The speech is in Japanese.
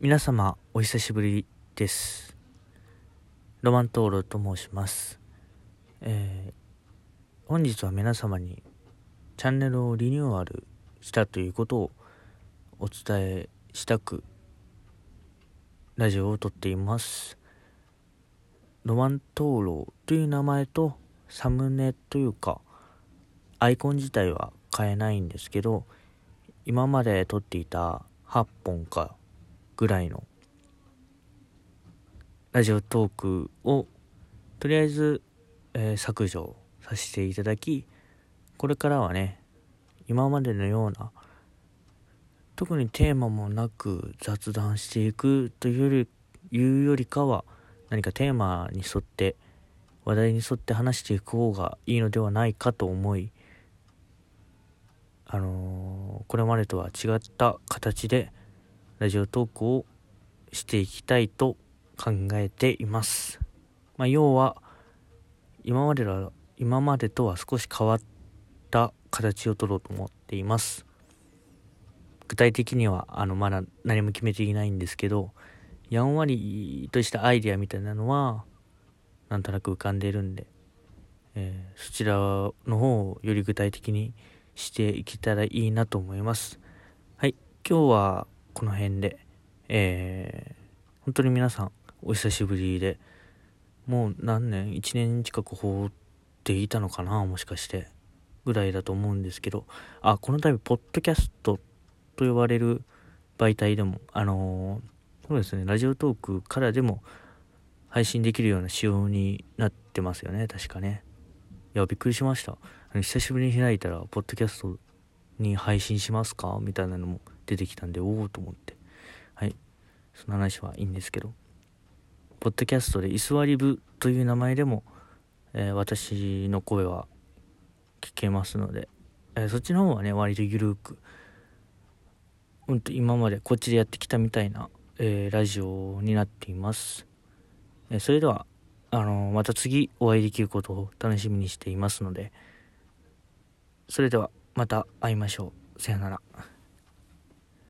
皆様お久しぶりです。ロマントールと申します。えー、本日は皆様にチャンネルをリニューアルしたということをお伝えしたくラジオを撮っています。ロマントーロという名前とサムネというかアイコン自体は変えないんですけど今まで撮っていた8本かぐらいのラジオトークをとりあえず、えー、削除させていただきこれからはね今までのような特にテーマもなく雑談していくというよりいうよりかは何かテーマに沿って話題に沿って話していく方がいいのではないかと思いあのー、これまでとは違った形でラジオトークをしていきたいと考えています。まあ、要は、今までは、今までとは少し変わった形を取ろうと思っています。具体的には、あの、まだ何も決めていないんですけど、やんわりとしたアイデアみたいなのは、なんとなく浮かんでいるんで、えー、そちらの方をより具体的にしていけたらいいなと思います。はい、今日はこの辺で、えー、本当に皆さんお久しぶりで、もう何年 ?1 年近く放っていたのかな？もしかして。ぐらいだと思うんですけど、あ、この度、ポッドキャストと呼ばれる媒体でも、あのー、そうですね、ラジオトークからでも配信できるような仕様になってますよね、確かね。いや、びっくりしました。久しぶりに開いたら、ポッドキャストに配信しますか？みたいなのも出てきたんで、おおと思って。はい。その話はいいんですけど。ポッドキャストで居座り部という名前でも、えー、私の声は聞けますので、えー、そっちの方はね、割とゆるく、うんと今までこっちでやってきたみたいな、えー、ラジオになっています。えそれでは、あのまた次お会いできることを楽しみにしていますので、それではまた会いましょう。さよなら。